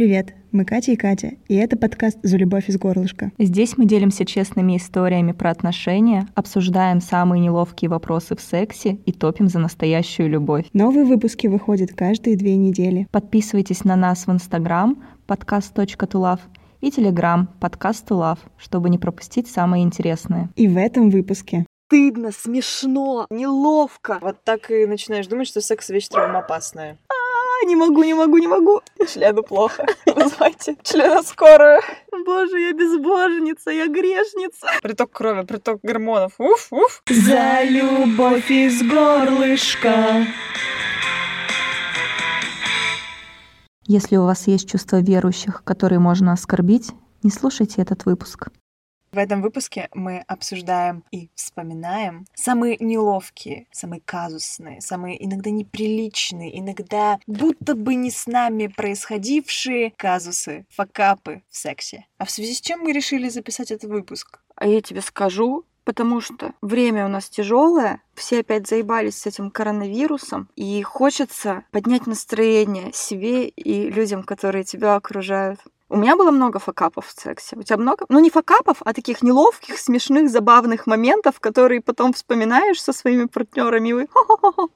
Привет, мы Катя и Катя, и это подкаст «За любовь из горлышка». Здесь мы делимся честными историями про отношения, обсуждаем самые неловкие вопросы в сексе и топим за настоящую любовь. Новые выпуски выходят каждые две недели. Подписывайтесь на нас в Инстаграм подкаст.тулав и Телеграм подкаст Тулав, чтобы не пропустить самое интересное. И в этом выпуске стыдно, смешно, неловко. Вот так и начинаешь думать, что секс вещь травмоопасная. Не могу, не могу, не могу. Члену плохо. Вызывайте члена скорую. Боже, я безбожница, я грешница. Приток крови, приток гормонов. Уф, уф. За любовь из горлышка. Если у вас есть чувство верующих, которые можно оскорбить, не слушайте этот выпуск. В этом выпуске мы обсуждаем и вспоминаем самые неловкие, самые казусные, самые иногда неприличные, иногда будто бы не с нами происходившие казусы, факапы в сексе. А в связи с чем мы решили записать этот выпуск? А я тебе скажу, потому что время у нас тяжелое, все опять заебались с этим коронавирусом, и хочется поднять настроение себе и людям, которые тебя окружают. У меня было много факапов в сексе. У тебя много? Ну, не факапов, а таких неловких, смешных, забавных моментов, которые потом вспоминаешь со своими партнерами. И вы...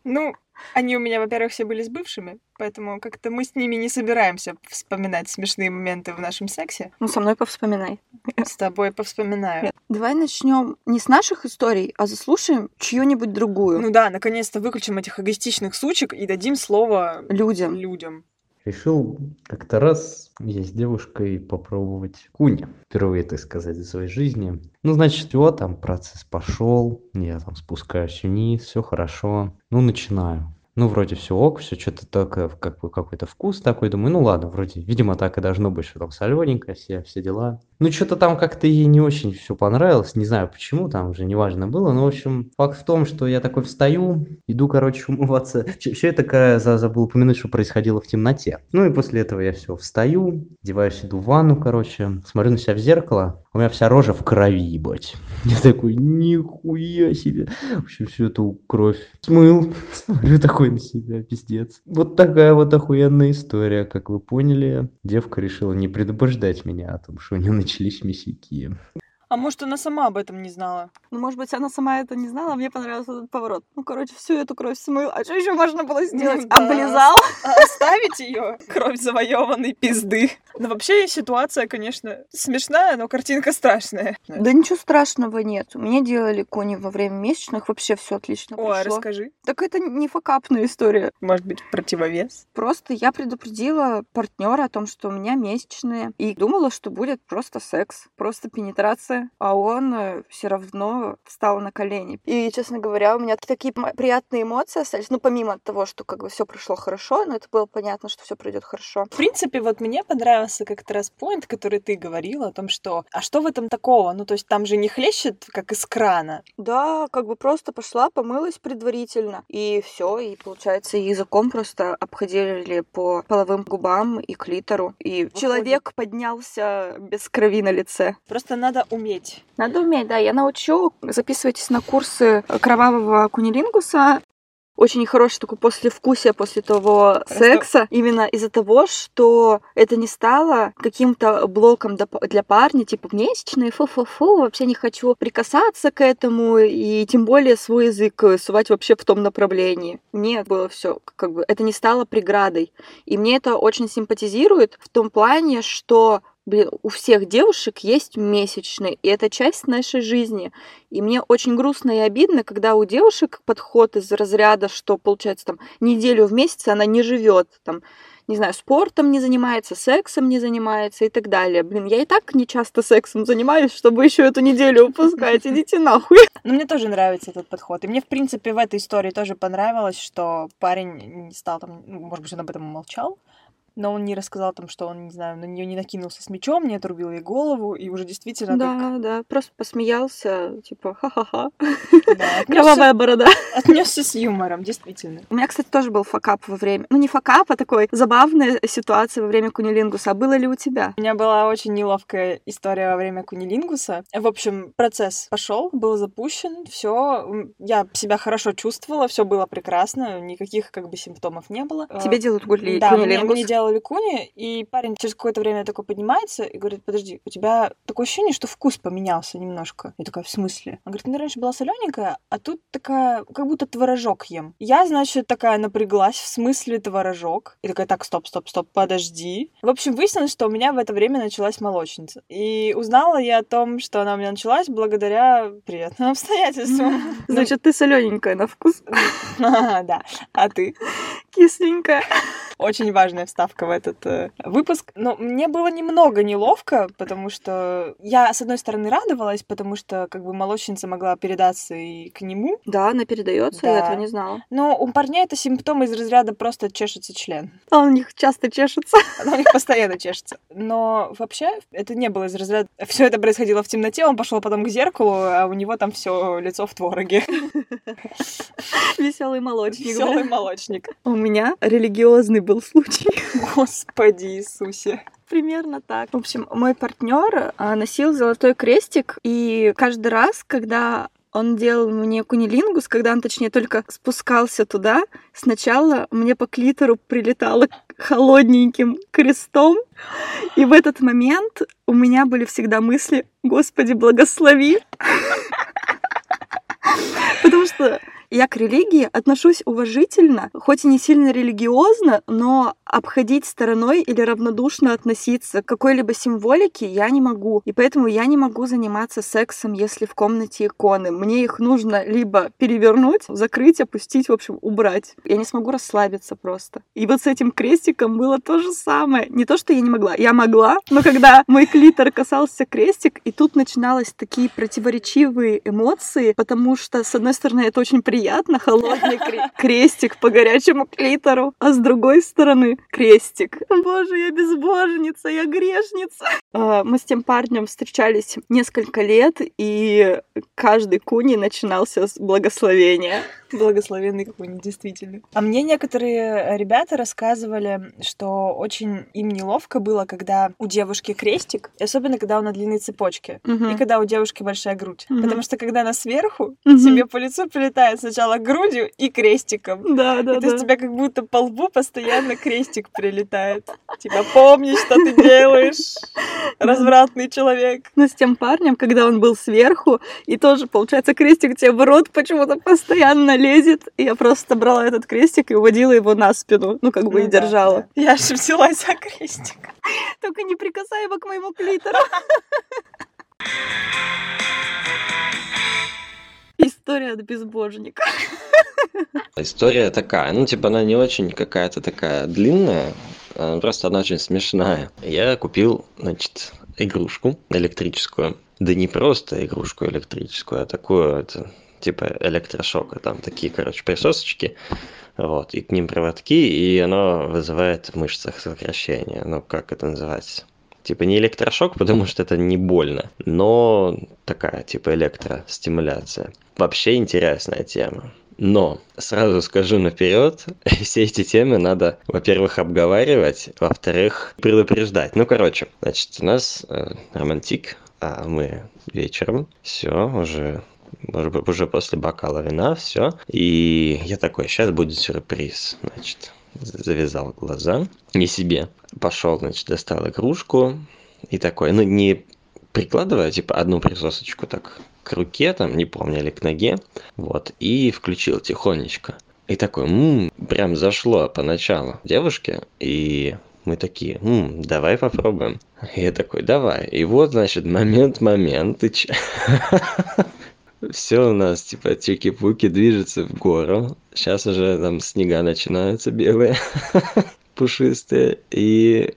Ну, они у меня, во-первых, все были с бывшими, поэтому как-то мы с ними не собираемся вспоминать смешные моменты в нашем сексе. Ну, со мной повспоминай. С тобой повспоминаю. Давай начнем не с наших историй, а заслушаем чью-нибудь другую. Ну да, наконец-то выключим этих эгоистичных сучек и дадим слово людям. людям. Решил как-то раз я с девушкой попробовать кунь. Впервые, так сказать, в своей жизни. Ну, значит, все, там процесс пошел. Я там спускаюсь вниз, все хорошо. Ну, начинаю ну, вроде все ок, все что-то такое, как бы какой-то вкус такой, думаю, ну ладно, вроде, видимо, так и должно быть, что там солененькое, все, все дела. Ну, что-то там как-то ей не очень все понравилось, не знаю почему, там уже неважно было, но, в общем, факт в том, что я такой встаю, иду, короче, умываться. Все это забыл упомянуть, что происходило в темноте. Ну, и после этого я все встаю, одеваюсь, иду в ванну, короче, смотрю на себя в зеркало, у меня вся рожа в крови, ебать. Я такой, нихуя себе. В общем, всю эту кровь смыл. Смотрю такой на себя, пиздец. Вот такая вот охуенная история. Как вы поняли, девка решила не предупреждать меня о том, что у нее начались месяки. А может, она сама об этом не знала? Ну, может быть, она сама это не знала, а мне понравился этот поворот. Ну, короче, всю эту кровь смыл. А что еще можно было сделать? Да. Облизал? Оставить ее кровь завоеванной пизды. Но вообще ситуация, конечно, смешная, но картинка страшная. Да ничего страшного нет. Мне делали кони во время месячных, вообще все отлично О, а расскажи. Так это не факапная история. Может быть, противовес? Просто я предупредила партнера о том, что у меня месячные, и думала, что будет просто секс, просто пенетрация а он э, все равно встал на колени. И, честно говоря, у меня такие приятные эмоции остались. Ну, помимо того, что как бы все прошло хорошо, но это было понятно, что все пройдет хорошо. В принципе, вот мне понравился как-то раз поинт, который ты говорила о том, что а что в этом такого? Ну, то есть там же не хлещет, как из крана. Да, как бы просто пошла, помылась предварительно, и все, и получается языком просто обходили по половым губам и клитору, и Выходит. человек поднялся без крови на лице. Просто надо уметь уметь. Надо уметь, да. Я научу. Записывайтесь на курсы кровавого кунилингуса. Очень хороший такой послевкусие после того Просто... секса. Именно из-за того, что это не стало каким-то блоком для парня, типа месячные, фу-фу-фу, вообще не хочу прикасаться к этому, и тем более свой язык сувать вообще в том направлении. Нет, было все как бы, это не стало преградой. И мне это очень симпатизирует в том плане, что блин, у всех девушек есть месячные, и это часть нашей жизни. И мне очень грустно и обидно, когда у девушек подход из разряда, что получается там неделю в месяц она не живет, там, не знаю, спортом не занимается, сексом не занимается и так далее. Блин, я и так не часто сексом занимаюсь, чтобы еще эту неделю упускать. Идите нахуй. Ну, мне тоже нравится этот подход. И мне, в принципе, в этой истории тоже понравилось, что парень не стал там, ну, может быть, он об этом молчал, но он не рассказал там, что он, не знаю, на нее не накинулся с мечом, не отрубил ей голову, и уже действительно Да, как... да, просто посмеялся, типа, ха-ха-ха. Да, Кровавая борода. Отнесся с юмором, действительно. У меня, кстати, тоже был факап во время... Ну, не факап, а такой забавная ситуация во время кунилингуса. А было ли у тебя? У меня была очень неловкая история во время кунилингуса. В общем, процесс пошел, был запущен, все, я себя хорошо чувствовала, все было прекрасно, никаких как бы симптомов не было. Тебе делают кунилингус? Да, мне, мне делали делали куни, и парень через какое-то время такой поднимается и говорит, подожди, у тебя такое ощущение, что вкус поменялся немножко. Я такая, в смысле? Он говорит, ну раньше была солененькая, а тут такая, как будто творожок ем. Я, значит, такая напряглась, в смысле творожок. И такая, так, стоп, стоп, стоп, подожди. В общем, выяснилось, что у меня в это время началась молочница. И узнала я о том, что она у меня началась благодаря приятным обстоятельствам. Значит, ты солененькая на вкус. Да. А ты? Кисленькая. Очень важная вставка в этот э, выпуск. Но мне было немного неловко, потому что я, с одной стороны, радовалась, потому что как бы молочница могла передаться и к нему. Да, она передается, я Да. этого не знала. Но у парней это симптомы из разряда просто чешется член. А у них часто чешется. Она у них постоянно чешется. Но вообще это не было из разряда... Все это происходило в темноте, он пошел потом к зеркалу, а у него там все лицо в твороге. Веселый молочник. Веселый молочник. У меня религиозный был случай. Господи Иисусе. Примерно так. В общем, мой партнер носил золотой крестик, и каждый раз, когда он делал мне кунилингус, когда он, точнее, только спускался туда, сначала мне по клитору прилетало холодненьким крестом, и в этот момент у меня были всегда мысли «Господи, благослови!» Потому что я к религии отношусь уважительно, хоть и не сильно религиозно, но обходить стороной или равнодушно относиться к какой-либо символике я не могу. И поэтому я не могу заниматься сексом, если в комнате иконы. Мне их нужно либо перевернуть, закрыть, опустить, в общем, убрать. Я не смогу расслабиться просто. И вот с этим крестиком было то же самое. Не то, что я не могла. Я могла, но когда мой клитор касался крестик, и тут начиналось такие противоречивые эмоции, потому что, с одной стороны, это очень приятно, холодный кре- крестик по горячему клитору, а с другой стороны, крестик. Боже, я безбожница, я грешница. А, Мы с тем парнем встречались несколько лет, и каждый куни начинался с благословения. Благословенный какой-нибудь, действительно. А мне некоторые ребята рассказывали, что очень им неловко было, когда у девушки крестик, и особенно когда он на длинной цепочке, и когда у девушки большая грудь. Мгм. Потому что когда она сверху, Мгм. тебе по лицу прилетает сначала грудью и крестиком. Да, да, И то есть да. тебя как будто по лбу постоянно крестик прилетает. Типа, помни, что ты делаешь, развратный человек. Но с тем парнем, когда он был сверху, и тоже, получается, крестик тебе в рот почему-то постоянно лезет. И я просто брала этот крестик и уводила его на спину. Ну, как бы и Ну да, держала. да. Я же взялась за крестик. Только не прикасай его к моему клитору. История от безбожника. История такая, ну, типа, она не очень какая-то такая длинная, просто она очень смешная. Я купил, значит, игрушку электрическую. Да не просто игрушку электрическую, а такую, это, типа, электрошока. Там такие, короче, присосочки, вот, и к ним проводки, и оно вызывает в мышцах сокращение. Ну, как это называется? Типа не электрошок, потому что это не больно, но такая, типа, электростимуляция. Вообще интересная тема. Но сразу скажу наперед, все эти темы надо, во-первых, обговаривать, во-вторых, предупреждать. Ну, короче, значит, у нас э, романтик, а мы вечером, все, уже уже после бокала вина, все. И я такой, сейчас будет сюрприз, значит. Завязал глаза, не себе. Пошел, значит, достал игрушку. И такой, ну, не прикладывая, типа, одну присосочку так к руке, там, не помню, или к ноге, вот, и включил тихонечко. И такой, ммм, прям зашло поначалу девушке, и мы такие, «М, давай попробуем. И я такой, давай. И вот, значит, момент, момент, Все у нас, типа, чики-пуки движется в гору. Сейчас уже там снега начинаются белые, пушистые. И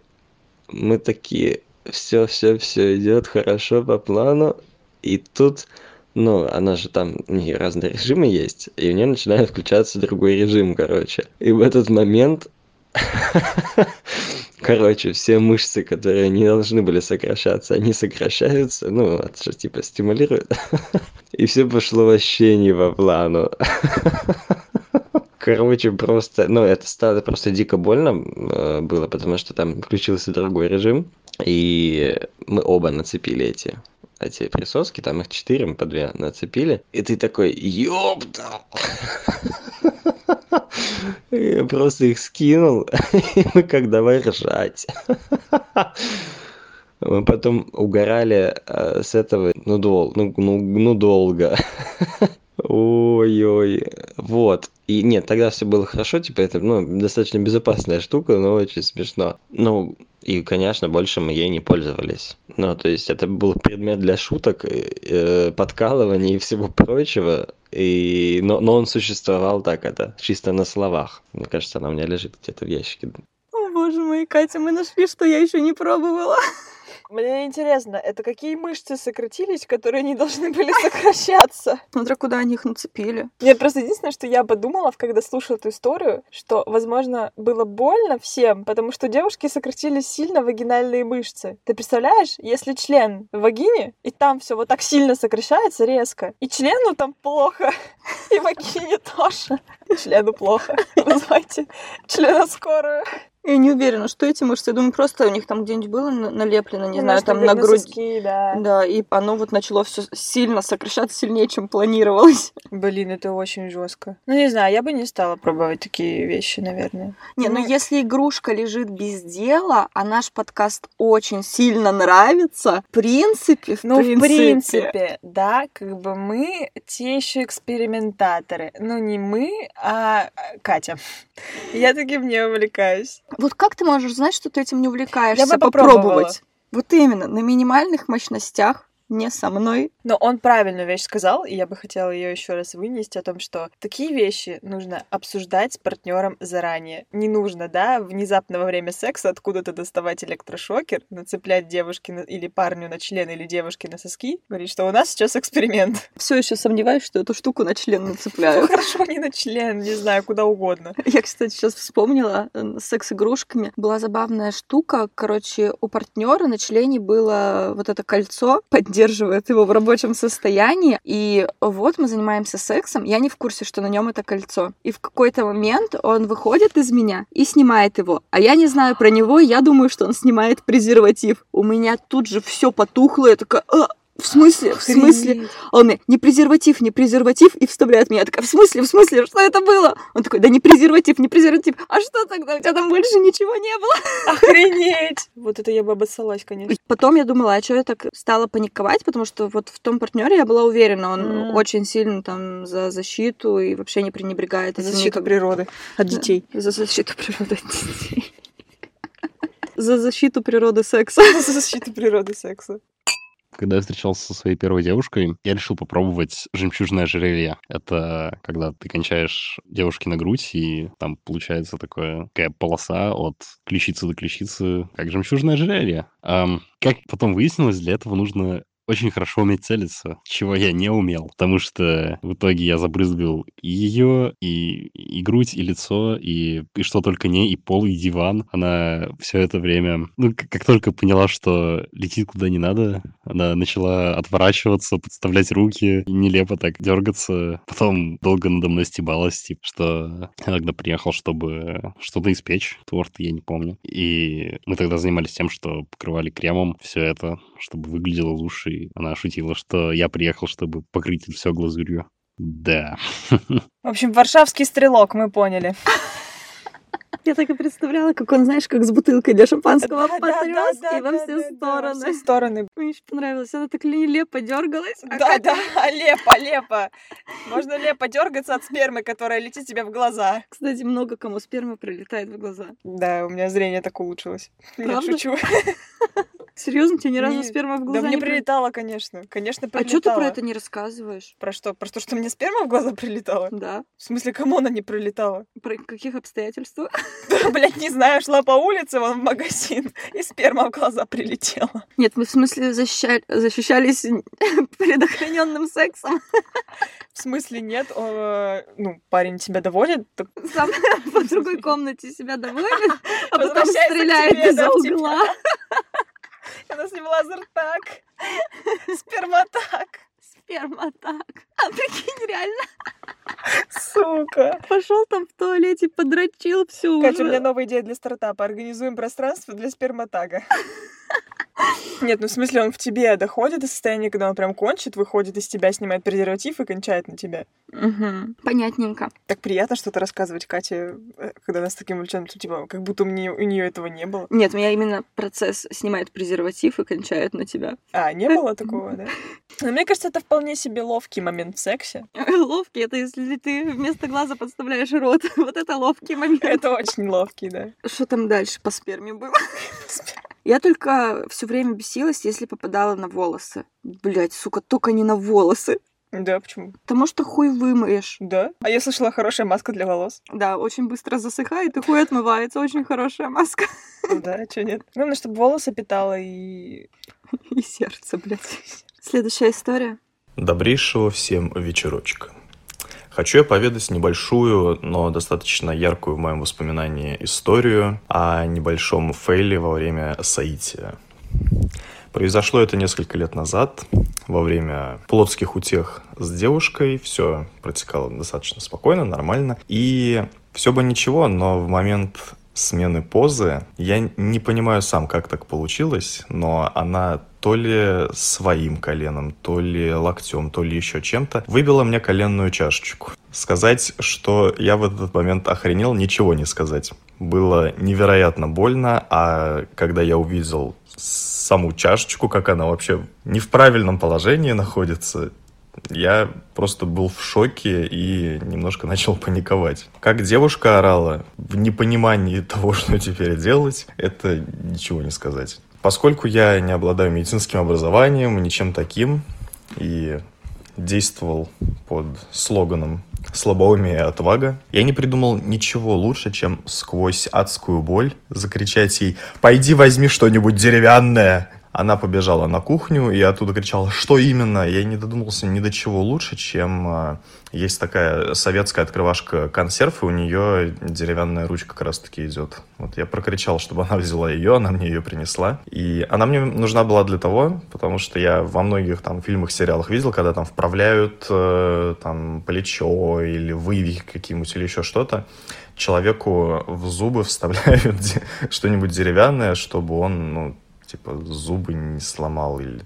мы такие, все, все, все идет хорошо по плану. И тут, ну, она же там, у нее разные режимы есть, и у нее начинает включаться другой режим, короче. И в этот момент, короче, все мышцы, которые не должны были сокращаться, они сокращаются, ну, это же типа стимулирует. И все пошло вообще не по плану. Короче, просто, ну, это стало просто дико больно э, было, потому что там включился другой режим, и мы оба нацепили эти эти присоски, там их четыре, мы по две нацепили, и ты такой, ёпта! Я просто их скинул, и мы как давай ржать. Мы потом угорали э, с этого, ну, дол, ну, ну, ну долго. Ой-ой, вот. И нет, тогда все было хорошо, типа это, ну, достаточно безопасная штука, но очень смешно. Ну, и, конечно, больше мы ей не пользовались. Ну, то есть это был предмет для шуток, э, подкалываний и всего прочего. И, но, но он существовал так, это чисто на словах. Мне кажется, она у меня лежит где-то в ящике. О, боже мой, Катя, мы нашли, что я еще не пробовала. Мне интересно, это какие мышцы сократились, которые не должны были сокращаться? Смотря куда они их нацепили. Нет, просто единственное, что я подумала, когда слушала эту историю, что, возможно, было больно всем, потому что девушки сократили сильно вагинальные мышцы. Ты представляешь, если член в вагине, и там все вот так сильно сокращается резко, и члену там плохо, и вагине тоже. Члену плохо. Вызывайте члена скорую. Я не уверена, что эти мышцы. Я думаю, просто у них там где-нибудь было на- налеплено, не Ну, знаю, там на грудь. соски, да. Да, и оно вот начало все сильно сокращаться, сильнее, чем планировалось. Блин, это очень жестко. Ну, не знаю, я бы не стала пробовать такие вещи, наверное. Не, ну Ну, если игрушка лежит без дела, а наш подкаст очень сильно нравится, в принципе, в Ну, в принципе, принципе, да, как бы мы те еще экспериментаторы. Ну, не мы, а а, Катя. Я таким не увлекаюсь. Вот как ты можешь знать, что ты этим не увлекаешься? Я бы попробовать. Вот именно, на минимальных мощностях, не со мной. Но он правильную вещь сказал, и я бы хотела ее еще раз вынести о том, что такие вещи нужно обсуждать с партнером заранее. Не нужно, да, внезапно во время секса откуда-то доставать электрошокер, нацеплять девушке на- или парню на член или девушке на соски, говорить, что у нас сейчас эксперимент. Все еще сомневаюсь, что эту штуку на член Ну, нацепляют. хорошо, не на член, не знаю, куда угодно. Я, кстати, сейчас вспомнила секс-игрушками. Была забавная штука. Короче, у партнера на члене было вот это кольцо, поддерживает его в рабочем состоянии. И вот мы занимаемся сексом. Я не в курсе, что на нем это кольцо. И в какой-то момент он выходит из меня и снимает его. А я не знаю про него, я думаю, что он снимает презерватив. У меня тут же все потухло. Я такая, «А, в смысле? В смысле? Охренеть. А он мне, не презерватив, не презерватив, и вставляет меня. Я такая, в смысле, в смысле, что это было? Он такой, да не презерватив, не презерватив. А что тогда? У тебя там больше ничего не было. Охренеть! Вот это я бы обоссалась, конечно. Потом я думала, а что я так стала паниковать, потому что вот в том партнере я была уверена, он М. очень сильно там за защиту и вообще не пренебрегает За защиту никак. природы от детей. За защиту природы от детей. За защиту природы секса. За защиту природы секса. Когда я встречался со своей первой девушкой, я решил попробовать жемчужное ожерелье. Это когда ты кончаешь девушке на грудь, и там получается такое, такая полоса от ключицы до ключицы, как жемчужное ожерелье. Ам, как потом выяснилось, для этого нужно очень хорошо уметь целиться, чего я не умел, потому что в итоге я забрызгал и ее, и, и грудь, и лицо, и, и что только не, и пол, и диван. Она все это время, ну, как, как только поняла, что летит куда не надо, она начала отворачиваться, подставлять руки, нелепо так дергаться. Потом долго надо мной стебалась, типа, что я тогда приехал, чтобы что-то испечь, торт, я не помню. И мы тогда занимались тем, что покрывали кремом все это, чтобы выглядело лучше. И она шутила, что я приехал, чтобы покрыть все глазурью. Да. В общем, варшавский стрелок, мы поняли. Я так и представляла, как он, знаешь, как с бутылкой для шампанского Да, потряс да, и во все да, во стороны. все стороны. Мне очень понравилось. Она так нелепо дергалась. а Да, как да, лепо, лепо. Можно лепо дергаться от спермы, которая летит тебе в глаза. Кстати, много кому сперма прилетает в глаза. Да, у меня зрение так улучшилось. Правда? шучу. Серьезно, тебе ни разу Не- сперма в глаза Да мне не при- прилетало, конечно. Конечно, А прилетало. что ты про это не рассказываешь? Про что? Про то, что мне сперма в глаза прилетала? Да. В смысле, кому она не прилетала? Про каких обстоятельствах? Да, блядь, не знаю, шла по улице, вон в магазин, и сперма в глаза прилетела. Нет, мы в смысле защища- защищались предохраненным сексом. В смысле, нет, э, ну, парень тебя доводит, так Сам по другой комнате себя доводит, а потом стреляет из-за в угла. она с ним лазертак, сперматак. Сперма так. А прикинь, реально. Сука. Пошел там в туалете, подрочил всю Катя, у уже. меня новая идея для стартапа. Организуем пространство для сперматага. Нет, ну в смысле он в тебе доходит до состояния, когда он прям кончит, выходит из тебя, снимает презерватив и кончает на тебя. Угу. Понятненько. Так приятно что-то рассказывать Кате, э, когда нас таким увлечен, типа, как будто у, мне, у нее этого не было. Нет, у меня именно процесс снимает презерватив и кончает на тебя. А, не было такого, да? Но мне кажется, это вполне себе ловкий момент в сексе. Ловкий, это если ты вместо глаза подставляешь рот. Вот это ловкий момент. Это очень ловкий, да. Что там дальше по сперме было? Я только все время бесилась, если попадала на волосы. Блять, сука, только не на волосы. Да, почему? Потому что хуй вымоешь. Да? А я слышала, хорошая маска для волос. Да, очень быстро засыхает и хуй отмывается. Очень хорошая маска. Да, чё нет? Главное, чтобы волосы питала и... И сердце, блядь. Следующая история. Добрейшего всем вечерочка. Хочу я поведать небольшую, но достаточно яркую в моем воспоминании историю о небольшом фейле во время соития. Произошло это несколько лет назад, во время плотских утех с девушкой. Все протекало достаточно спокойно, нормально. И все бы ничего, но в момент смены позы. Я не понимаю сам, как так получилось, но она то ли своим коленом, то ли локтем, то ли еще чем-то выбила мне коленную чашечку. Сказать, что я в этот момент охренел, ничего не сказать. Было невероятно больно, а когда я увидел саму чашечку, как она вообще не в правильном положении находится, я просто был в шоке и немножко начал паниковать. Как девушка орала, в непонимании того, что теперь делать, это ничего не сказать. Поскольку я не обладаю медицинским образованием, ничем таким, и действовал под слоганом слабоумие и отвага. Я не придумал ничего лучше, чем сквозь адскую боль закричать ей «Пойди возьми что-нибудь деревянное!» Она побежала на кухню и оттуда кричала, что именно. Я не додумался ни до чего лучше, чем э, есть такая советская открывашка консерв, и у нее деревянная ручка как раз таки идет. Вот я прокричал, чтобы она взяла ее, она мне ее принесла. И она мне нужна была для того, потому что я во многих там фильмах, сериалах видел, когда там вправляют э, там плечо или вывихи какие-нибудь или еще что-то человеку в зубы вставляют что-нибудь деревянное, чтобы он, ну, типа зубы не сломал или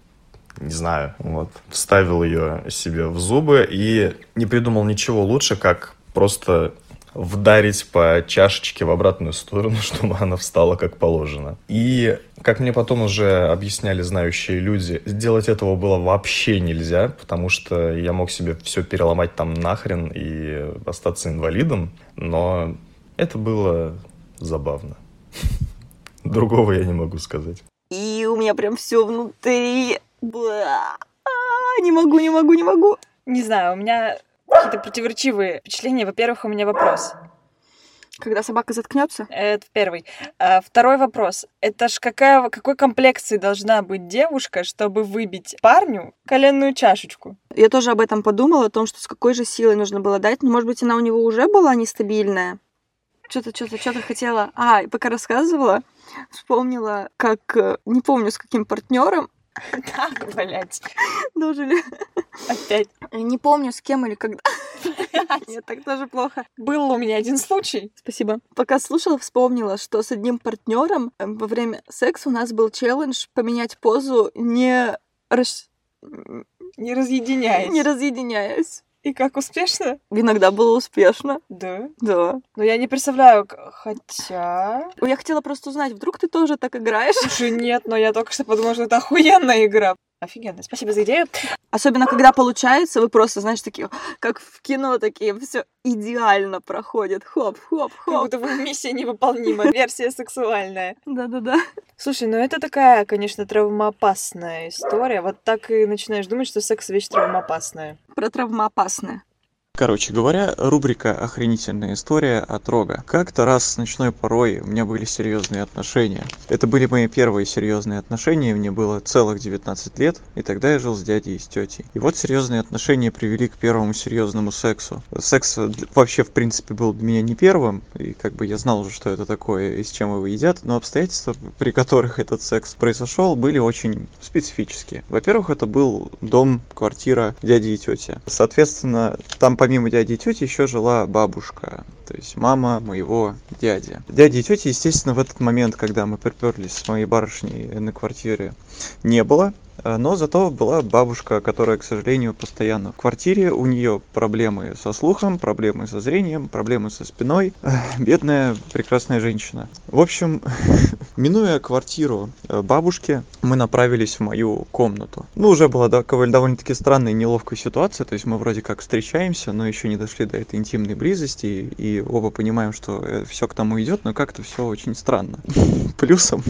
не знаю, вот, вставил ее себе в зубы и не придумал ничего лучше, как просто вдарить по чашечке в обратную сторону, чтобы она встала как положено. И, как мне потом уже объясняли знающие люди, сделать этого было вообще нельзя, потому что я мог себе все переломать там нахрен и остаться инвалидом, но это было забавно. Другого я не могу сказать и у меня прям все внутри. Бла. А, не могу, не могу, не могу. Не знаю, у меня какие-то противоречивые впечатления. Во-первых, у меня вопрос. Когда собака заткнется? Это первый. А, второй вопрос. Это ж какая, какой комплекции должна быть девушка, чтобы выбить парню коленную чашечку? Я тоже об этом подумала, о том, что с какой же силой нужно было дать. Ну, может быть, она у него уже была нестабильная. Что-то, что-то, что-то хотела. А, пока рассказывала, вспомнила, как, э, не помню, с каким партнером так, блядь. Дожили. Опять. Не помню, с кем или когда. Нет, так тоже плохо. Был у меня один случай. Спасибо. Пока слушала, вспомнила, что с одним партнером э, во время секса у нас был челлендж поменять позу не рас... Не разъединяясь. Не разъединяясь. И как успешно? Иногда было успешно. Да? Да. Но я не представляю, хотя... Я хотела просто узнать, вдруг ты тоже так играешь? Слушай, нет, но я только что подумала, что это охуенная игра. Офигенно, спасибо за идею. Особенно, когда получается, вы просто, знаешь, такие, как в кино, такие, все идеально проходит. Хоп, хоп, хоп. Как будто бы миссия невыполнима, версия сексуальная. Да-да-да. Слушай, ну это такая, конечно, травмоопасная история. Вот так и начинаешь думать, что секс вещь травмоопасная. Про травмоопасное. Короче говоря, рубрика «Охренительная история от Рога». Как-то раз с ночной порой у меня были серьезные отношения. Это были мои первые серьезные отношения, мне было целых 19 лет, и тогда я жил с дядей и с тетей. И вот серьезные отношения привели к первому серьезному сексу. Секс вообще, в принципе, был для меня не первым, и как бы я знал уже, что это такое и с чем его едят, но обстоятельства, при которых этот секс произошел, были очень специфические. Во-первых, это был дом, квартира дяди и тети. Соответственно, там помимо дяди и тети еще жила бабушка. То есть мама моего дяди. Дяди и тети, естественно, в этот момент, когда мы приперлись с моей барышней на квартире, не было. Э, но зато была бабушка, которая, к сожалению, постоянно в квартире. У нее проблемы со слухом, проблемы со зрением, проблемы со спиной. Бедная, прекрасная женщина. В общем, минуя квартиру э, бабушки, мы направились в мою комнату. Ну, уже была довольно-таки странная и неловкая ситуация. То есть мы вроде как встречаемся, но еще не дошли до этой интимной близости. И оба понимаем, что э, все к тому идет, но как-то все очень странно. Плюсом,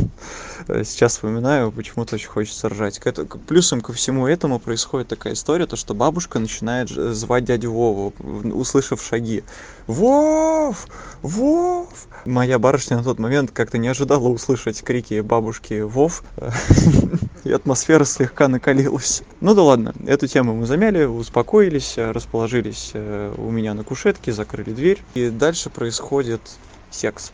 сейчас вспоминаю, почему-то очень хочется ржать. К это плюсом ко всему этому происходит такая история, то что бабушка начинает звать дядю Вову, услышав шаги. Вов! Вов! Моя барышня на тот момент как-то не ожидала услышать крики бабушки Вов, и атмосфера слегка накалилась. Ну да ладно, эту тему мы замяли, успокоились, расположились э, у меня на кушетке, закрыли дверь, и дальше происходит секс.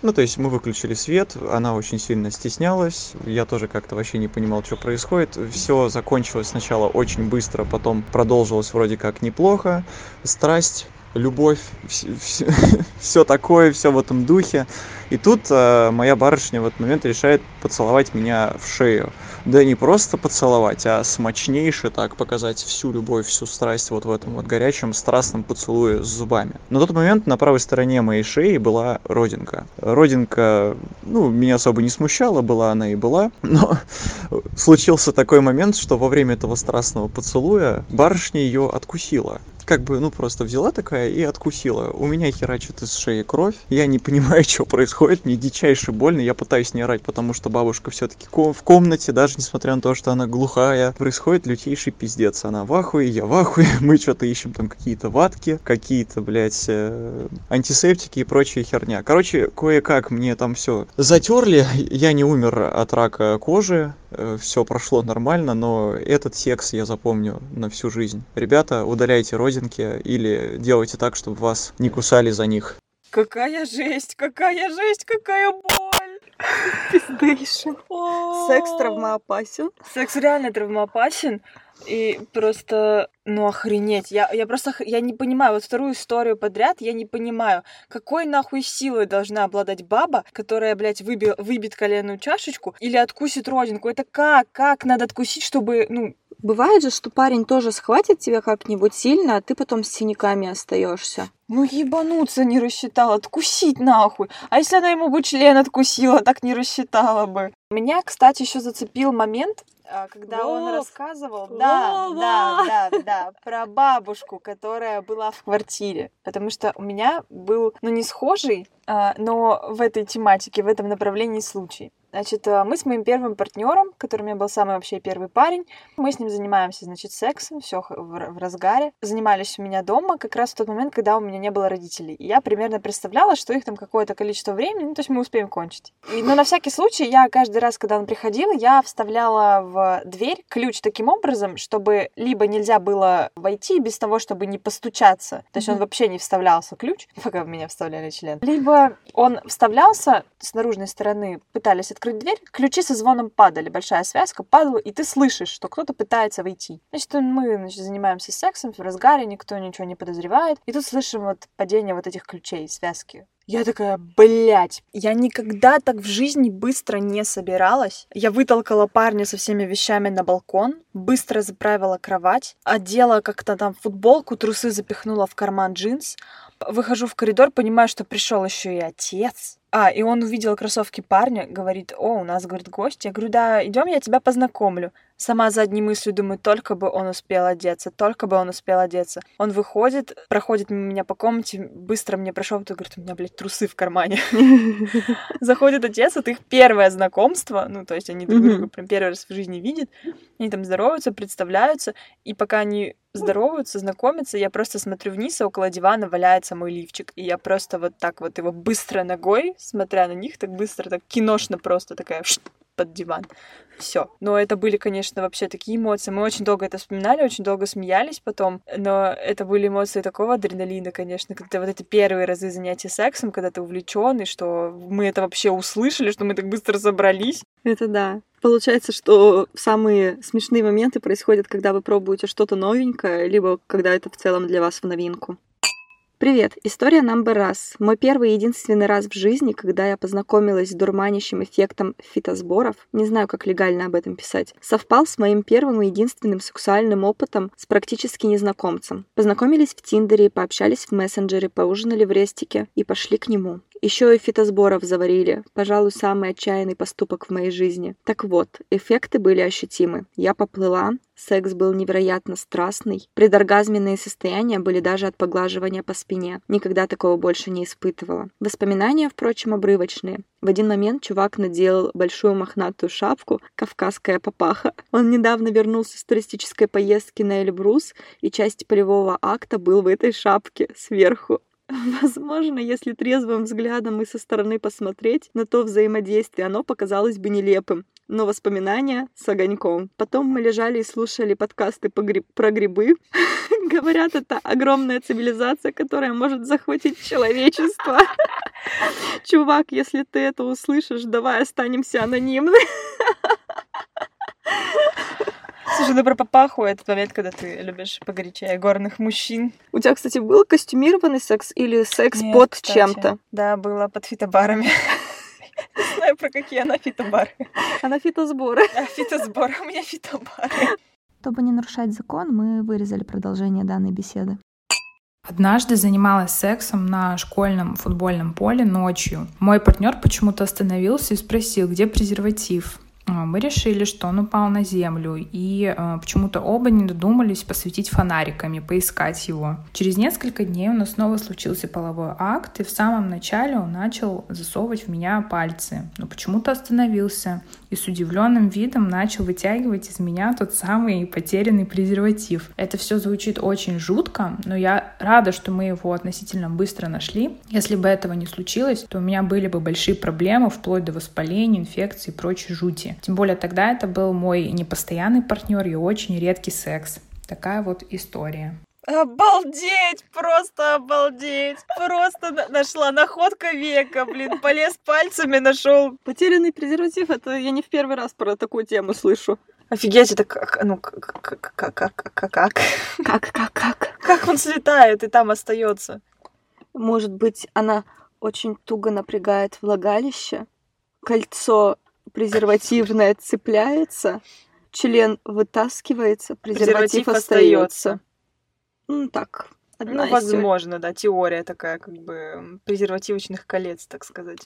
Ну, то есть мы выключили свет, она очень сильно стеснялась, я тоже как-то вообще не понимал, что происходит. Все закончилось сначала очень быстро, потом продолжилось вроде как неплохо. Страсть, любовь, все такое, все в этом духе. И тут э, моя барышня в этот момент решает поцеловать меня в шею да не просто поцеловать, а смачнейше так показать всю любовь, всю страсть вот в этом вот горячем страстном поцелуе с зубами. На тот момент на правой стороне моей шеи была родинка. Родинка, ну, меня особо не смущала, была она и была, но случился такой момент, что во время этого страстного поцелуя барышня ее откусила как бы, ну, просто взяла такая и откусила. У меня херачит из шеи кровь. Я не понимаю, что происходит. Мне дичайше больно. Я пытаюсь не орать, потому что бабушка все-таки в комнате, даже несмотря на то, что она глухая. Происходит лютейший пиздец. Она в ахуе, я в ахуе. Мы что-то ищем там какие-то ватки, какие-то, блядь, э, антисептики и прочая херня. Короче, кое-как мне там все затерли. Я не умер от рака кожи. Э, все прошло нормально, но этот секс я запомню на всю жизнь. Ребята, удаляйте родинки или делайте так, чтобы вас не кусали за них. Какая жесть, какая жесть, какая боль! Пиздейшн. Секс травмоопасен. Секс реально травмоопасен. И просто, ну охренеть, я, я просто, я не понимаю, вот вторую историю подряд я не понимаю, какой нахуй силой должна обладать баба, которая, блядь, выби, выбит коленную чашечку или откусит родинку. Это как, как надо откусить, чтобы, ну, Бывает же, что парень тоже схватит тебя как-нибудь сильно, а ты потом с синяками остаешься. Ну ебануться не рассчитала, откусить нахуй. А если она ему бы член откусила, так не рассчитала бы. Меня, кстати, еще зацепил момент, когда Вов! он рассказывал, да, да, да, да, про бабушку, которая была в квартире, потому что у меня был, ну не схожий, а, но в этой тематике, в этом направлении случай. Значит, э, мы с моим первым партнером, который у меня был самый вообще первый парень, мы с ним занимаемся, значит, сексом, все в разгаре. Занимались у меня дома как раз в тот момент, когда у меня не было родителей. И я примерно представляла, что их там какое-то количество времени, ну, то есть мы успеем кончить. И, но на всякий случай я каждый раз, когда он приходил, я вставляла в дверь ключ таким образом, чтобы либо нельзя было войти без того, чтобы не постучаться, то есть mm-hmm. он вообще не вставлялся ключ, пока в меня вставляли член, либо он вставлялся с наружной стороны, пытались открыть дверь, ключи со звоном падали, большая связка падала, и ты слышишь, что кто-то пытается войти. Значит, мы значит, занимаемся сексом в разгаре, никто ничего не подозревает, и тут слышим вот падение вот этих ключей, связки. Я такая, блядь, я никогда так в жизни быстро не собиралась. Я вытолкала парня со всеми вещами на балкон, быстро заправила кровать, одела как-то там футболку, трусы запихнула в карман джинс, Выхожу в коридор, понимаю, что пришел еще и отец. А, и он увидел кроссовки парня, говорит, о, у нас, говорит, гость. Я говорю, да, идем, я тебя познакомлю. Сама задней мыслью думаю, только бы он успел одеться, только бы он успел одеться. Он выходит, проходит мимо меня по комнате, быстро мне прошел, и говорит, у меня, блядь, трусы в кармане. Заходит отец, это их первое знакомство, ну, то есть они друг друга прям первый раз в жизни видят. Они там здороваются, представляются, и пока они здороваются, знакомятся, я просто смотрю вниз, и около дивана валяется мой лифчик. И я просто вот так вот его быстро ногой, смотря на них, так быстро, так киношно просто такая под диван. Все. Но это были, конечно, вообще такие эмоции. Мы очень долго это вспоминали, очень долго смеялись потом. Но это были эмоции такого адреналина, конечно, когда вот эти первые разы занятия сексом, когда ты увлеченный, что мы это вообще услышали, что мы так быстро собрались. Это да. Получается, что самые смешные моменты происходят, когда вы пробуете что-то новенькое, либо когда это в целом для вас в новинку. Привет, история number раз. Мой первый и единственный раз в жизни, когда я познакомилась с дурманящим эффектом фитосборов, не знаю, как легально об этом писать, совпал с моим первым и единственным сексуальным опытом с практически незнакомцем. Познакомились в Тиндере, пообщались в мессенджере, поужинали в рестике и пошли к нему. Еще и фитосборов заварили. Пожалуй, самый отчаянный поступок в моей жизни. Так вот, эффекты были ощутимы. Я поплыла, секс был невероятно страстный. Предоргазменные состояния были даже от поглаживания по спине. Никогда такого больше не испытывала. Воспоминания, впрочем, обрывочные. В один момент чувак надел большую мохнатую шапку, кавказская папаха. Он недавно вернулся с туристической поездки на Эльбрус, и часть полевого акта был в этой шапке сверху. Возможно, если трезвым взглядом и со стороны посмотреть на то взаимодействие, оно показалось бы нелепым. Но воспоминания с огоньком. Потом мы лежали и слушали подкасты по гриб... про грибы. Говорят, это огромная цивилизация, которая может захватить человечество. Чувак, если ты это услышишь, давай останемся анонимны. Слушай, ну про папаху этот момент, когда ты любишь погорячее горных мужчин. У тебя, кстати, был костюмированный секс или секс Нет, под кстати. чем-то? Да, было под фитобарами. Не знаю, про какие она фитобары. А на фитосборы. А фитосбор, у меня фитобары. Чтобы не нарушать закон, мы вырезали продолжение данной беседы. Однажды занималась сексом на школьном футбольном поле ночью. Мой партнер почему-то остановился и спросил, где презерватив. А, Мы решили, что он упал на землю, и э, почему-то оба не додумались посветить фонариками, поискать его. Через несколько дней у нас снова случился половой акт, и в самом начале он начал засовывать в меня пальцы, но почему-то остановился и с удивленным видом начал вытягивать из меня тот самый потерянный презерватив. Это все звучит очень жутко, но я рада, что мы его относительно быстро нашли. Если бы этого не случилось, то у меня были бы большие проблемы, вплоть до воспаления, инфекций и прочей жути. Тем более тогда это был мой непостоянный партнер и очень редкий секс. Такая вот история. Обалдеть! Просто обалдеть! Просто на- нашла находка века, блин. Полез пальцами, нашел. Потерянный презерватив, это я не в первый раз про такую тему слышу. Офигеть, это как, ну, как, как, как, как, как, как, Как, как, как? как он слетает и там остается. Может быть, она очень туго напрягает влагалище, кольцо презервативное цепляется, член вытаскивается, презерватив, Презерватив остается. остается. Ну, так, одна Ну, из теорий. возможно, да, теория такая, как бы, презервативочных колец, так сказать.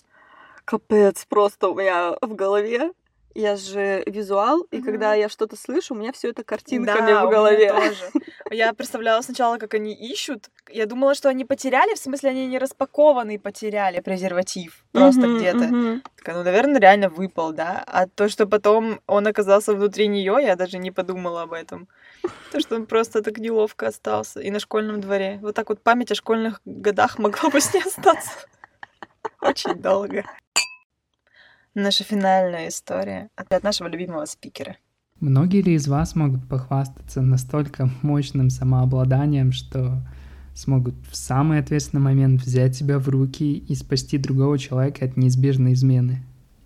Капец, просто у меня в голове. Я же визуал, и когда я что-то слышу, у меня все это картинками Да, в у меня голове. тоже. Я представляла сначала, как они ищут. Я думала, что они потеряли, в смысле, они не распакованный потеряли презерватив просто Мгм, где-то. мгм. Такая, ну, наверное, реально выпал, да. А то, что потом он оказался внутри нее, я даже не подумала об этом. То, что он просто так неловко остался. И на школьном дворе. Вот так вот память о школьных годах могла бы с ней остаться. Очень долго. Наша финальная история от нашего любимого спикера. Многие ли из вас могут похвастаться настолько мощным самообладанием, что смогут в самый ответственный момент взять себя в руки и спасти другого человека от неизбежной измены?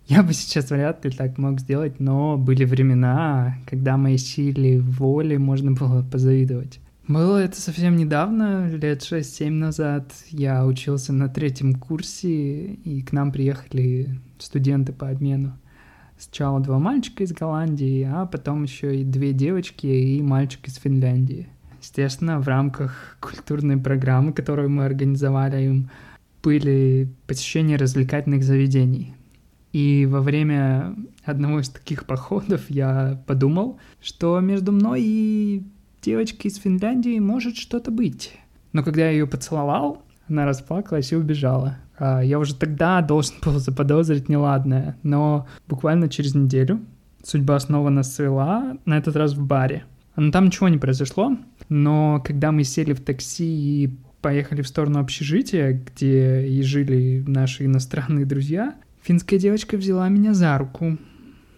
Я бы сейчас вряд ли так мог сделать, но были времена, когда моей силе воли можно было позавидовать. Было это совсем недавно, лет 6-7 назад. Я учился на третьем курсе, и к нам приехали студенты по обмену. Сначала два мальчика из Голландии, а потом еще и две девочки и мальчик из Финляндии. Естественно, в рамках культурной программы, которую мы организовали им, были посещения развлекательных заведений. И во время одного из таких походов я подумал, что между мной и девочкой из Финляндии может что-то быть. Но когда я ее поцеловал, она расплакалась и убежала. А Я уже тогда должен был заподозрить неладное, но буквально через неделю судьба снова нас свела, на этот раз в баре. Но там ничего не произошло, но когда мы сели в такси и поехали в сторону общежития, где и жили наши иностранные друзья, финская девочка взяла меня за руку.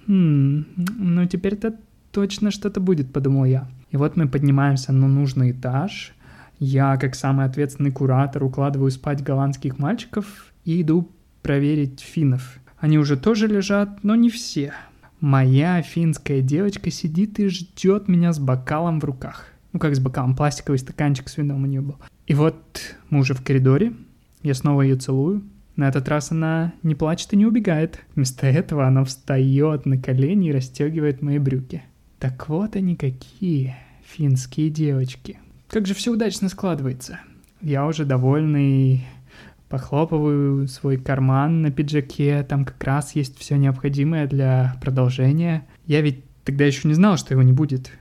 Хм, ну теперь-то точно что-то будет, подумал я. И вот мы поднимаемся на нужный этаж. Я, как самый ответственный куратор, укладываю спать голландских мальчиков и иду проверить финнов. Они уже тоже лежат, но не все. Моя финская девочка сидит и ждет меня с бокалом в руках. Ну, как с бокалом, пластиковый стаканчик с вином у нее был. И вот мы уже в коридоре, я снова ее целую. На этот раз она не плачет и не убегает. Вместо этого она встает на колени и расстегивает мои брюки. Так вот они какие, финские девочки. Как же все удачно складывается. Я уже довольный, похлопываю свой карман на пиджаке, там как раз есть все необходимое для продолжения. Я ведь тогда еще не знал, что его не будет.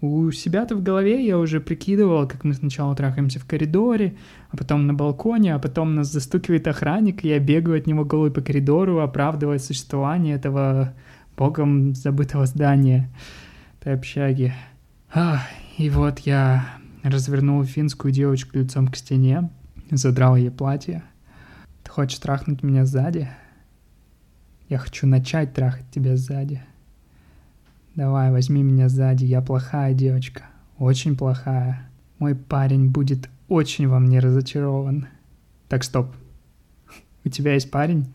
У себя-то в голове я уже прикидывал, как мы сначала трахаемся в коридоре, а потом на балконе, а потом нас застукивает охранник, и я бегаю от него голый по коридору, оправдывая существование этого богом забытого здания, этой общаги. Ах, и вот я развернул финскую девочку лицом к стене, задрал ей платье. Ты хочешь трахнуть меня сзади? Я хочу начать трахать тебя сзади. Давай, возьми меня сзади, я плохая девочка, очень плохая. Мой парень будет очень во мне разочарован. Так, стоп. У тебя есть парень?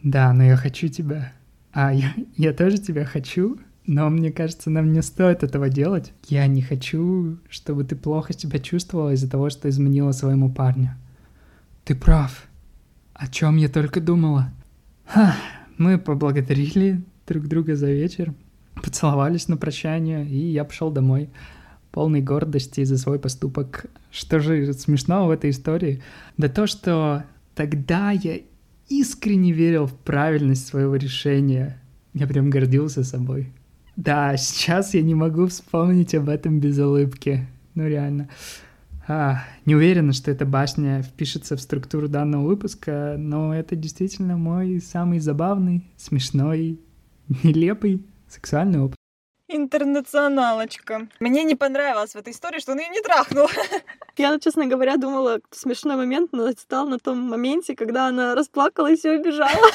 Да, но я хочу тебя. А, я, я тоже тебя хочу, но мне кажется, нам не стоит этого делать. Я не хочу, чтобы ты плохо себя чувствовала из-за того, что изменила своему парню. Ты прав. О чем я только думала. Ха, мы поблагодарили друг друга за вечер, поцеловались на прощание, и я пошел домой, полный гордости за свой поступок. Что же смешного в этой истории? Да то, что тогда я искренне верил в правильность своего решения. Я прям гордился собой. Да, сейчас я не могу вспомнить об этом без улыбки. Ну реально. А, не уверена, что эта башня впишется в структуру данного выпуска, но это действительно мой самый забавный, смешной, нелепый сексуальный опыт. Интернационалочка. Мне не понравилось в этой истории, что он ее не трахнул. Я, честно говоря, думала, смешной момент настал на том моменте, когда она расплакалась и убежала.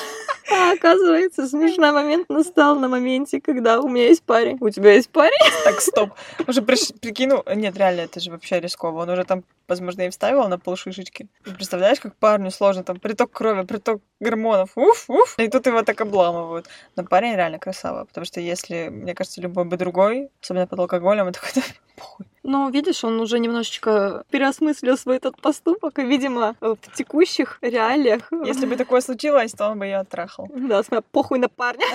А оказывается, смешной момент настал на моменте, когда у меня есть парень. У тебя есть парень? Так, стоп. Уже приш... прикину... Нет, реально, это же вообще рисково. Он уже там, возможно, и вставил на полшишечки. Представляешь, как парню сложно, там, приток крови, приток гормонов, уф, уф. И тут его так обламывают. Но парень реально красава, потому что если, мне кажется, любой бы другой, особенно под алкоголем, он такой, похуй. Но, видишь, он уже немножечко переосмыслил свой этот поступок, и, видимо, в текущих реалиях... Если бы такое случилось, то он бы ее оттрахал. Да, смотри, похуй на парня.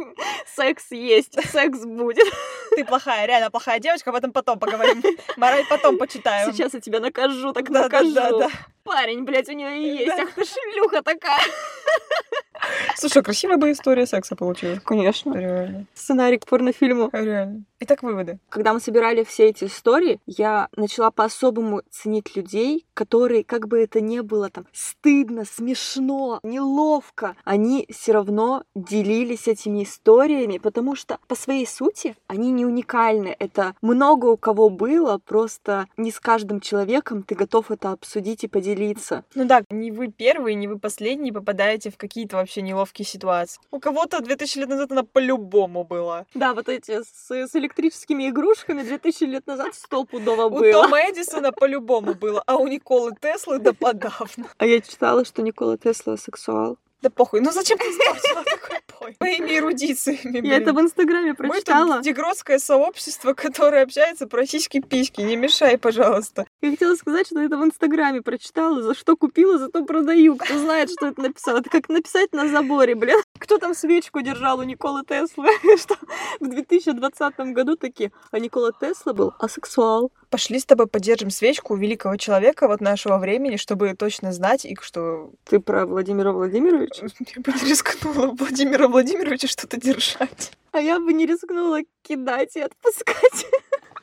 Секс есть, секс будет. Ты плохая, реально плохая девочка, об этом потом поговорим. Мораль потом почитаем. Сейчас я тебя накажу, так накажу. Да, да, да. Парень, блядь, у нее и есть. Ах ты шлюха такая. Слушай, красивая бы история секса получилась. Конечно. Реально. Сценарий к порнофильму. Реально. Итак, выводы. Когда мы собирали все эти истории, я начала по-особому ценить людей, которые, как бы это ни было там стыдно, смешно, неловко, они все равно делились этими историями, потому что по своей сути они не уникальны. Это много у кого было, просто не с каждым человеком ты готов это обсудить и поделиться. Ну да, не вы первые, не вы последние попадаете в какие-то вообще неловкие ситуации. У кого-то 2000 лет назад она по-любому была. Да, вот эти с, с электрическими игрушками 2000 лет назад стопудово было. У Тома Эдисона по-любому было, а у Николы Теслы да подавно. А я читала, что Никола Тесла сексуал. Да похуй, ну зачем ты испортила такой пой? Моими эрудициями, Я это в Инстаграме прочитала. Мы дегродское сообщество, которое общается про сиськи-письки. Не мешай, пожалуйста. Я хотела сказать, что это в Инстаграме прочитала. За что купила, зато продаю. Кто знает, что это написал. Это как написать на заборе, блин. Кто там свечку держал у Николы Теслы? Что в 2020 году такие, а Никола Тесла был асексуал. Пошли с тобой поддержим свечку у великого человека вот нашего времени, чтобы точно знать, и что... Ты про Владимира Владимировича? Я бы рискнула Владимира Владимировича что-то держать. А я бы не рискнула кидать и отпускать.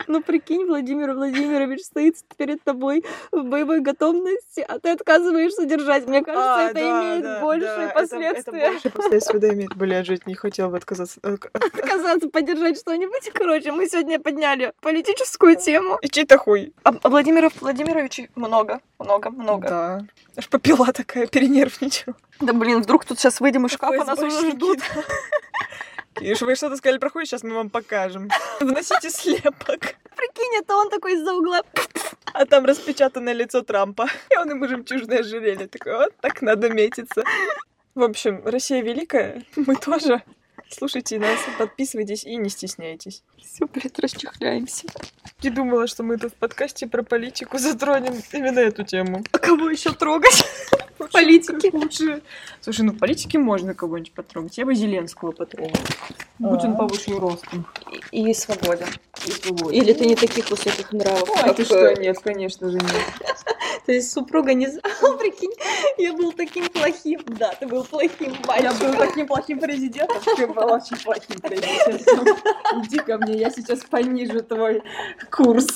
Ну, прикинь, Владимир Владимирович стоит перед тобой в боевой готовности, а ты отказываешься держать. Мне кажется, А, это да, имеет да, большие да, это- последствия. Это, больше последствий да, имеет. Блядь, жить не хотел бы отказаться. Э, Отказаться поддержать что-нибудь. Короче, мы сегодня подняли политическую тему. И чей-то хуй. А, а Владимиров Владимировичей много, много, много. Да. Аж попила такая, перенервничала. Да блин, вдруг тут сейчас выйдем из шкафа, нас уже ждут. И вы что-то сказали про хуй, сейчас мы вам покажем. Вносите слепок. Прикинь, это он такой из-за угла. А там распечатанное лицо Трампа. И он ему жемчужное ожерелье. Такой, вот так надо метиться. В общем, Россия великая, мы тоже. Слушайте нас, подписывайтесь и не стесняйтесь. Все, блядь, расчехляемся. Не думала, что мы тут в подкасте про политику затронем именно эту тему. А кого еще трогать? Политики. Лучше. Слушай, ну в политике можно кого-нибудь потрогать. Я бы Зеленского потрогала. Будь он повыше ростом. И, и свобода. И свободен. Или ты не таких высоких нравов, Ой, как... ты что, нет, конечно же нет. То есть супруга не... О, прикинь, я был таким плохим. Да, ты был плохим Я батюшкой. был таким плохим президентом, ты был очень плохим президентом. Иди ко мне, я сейчас понижу твой курс.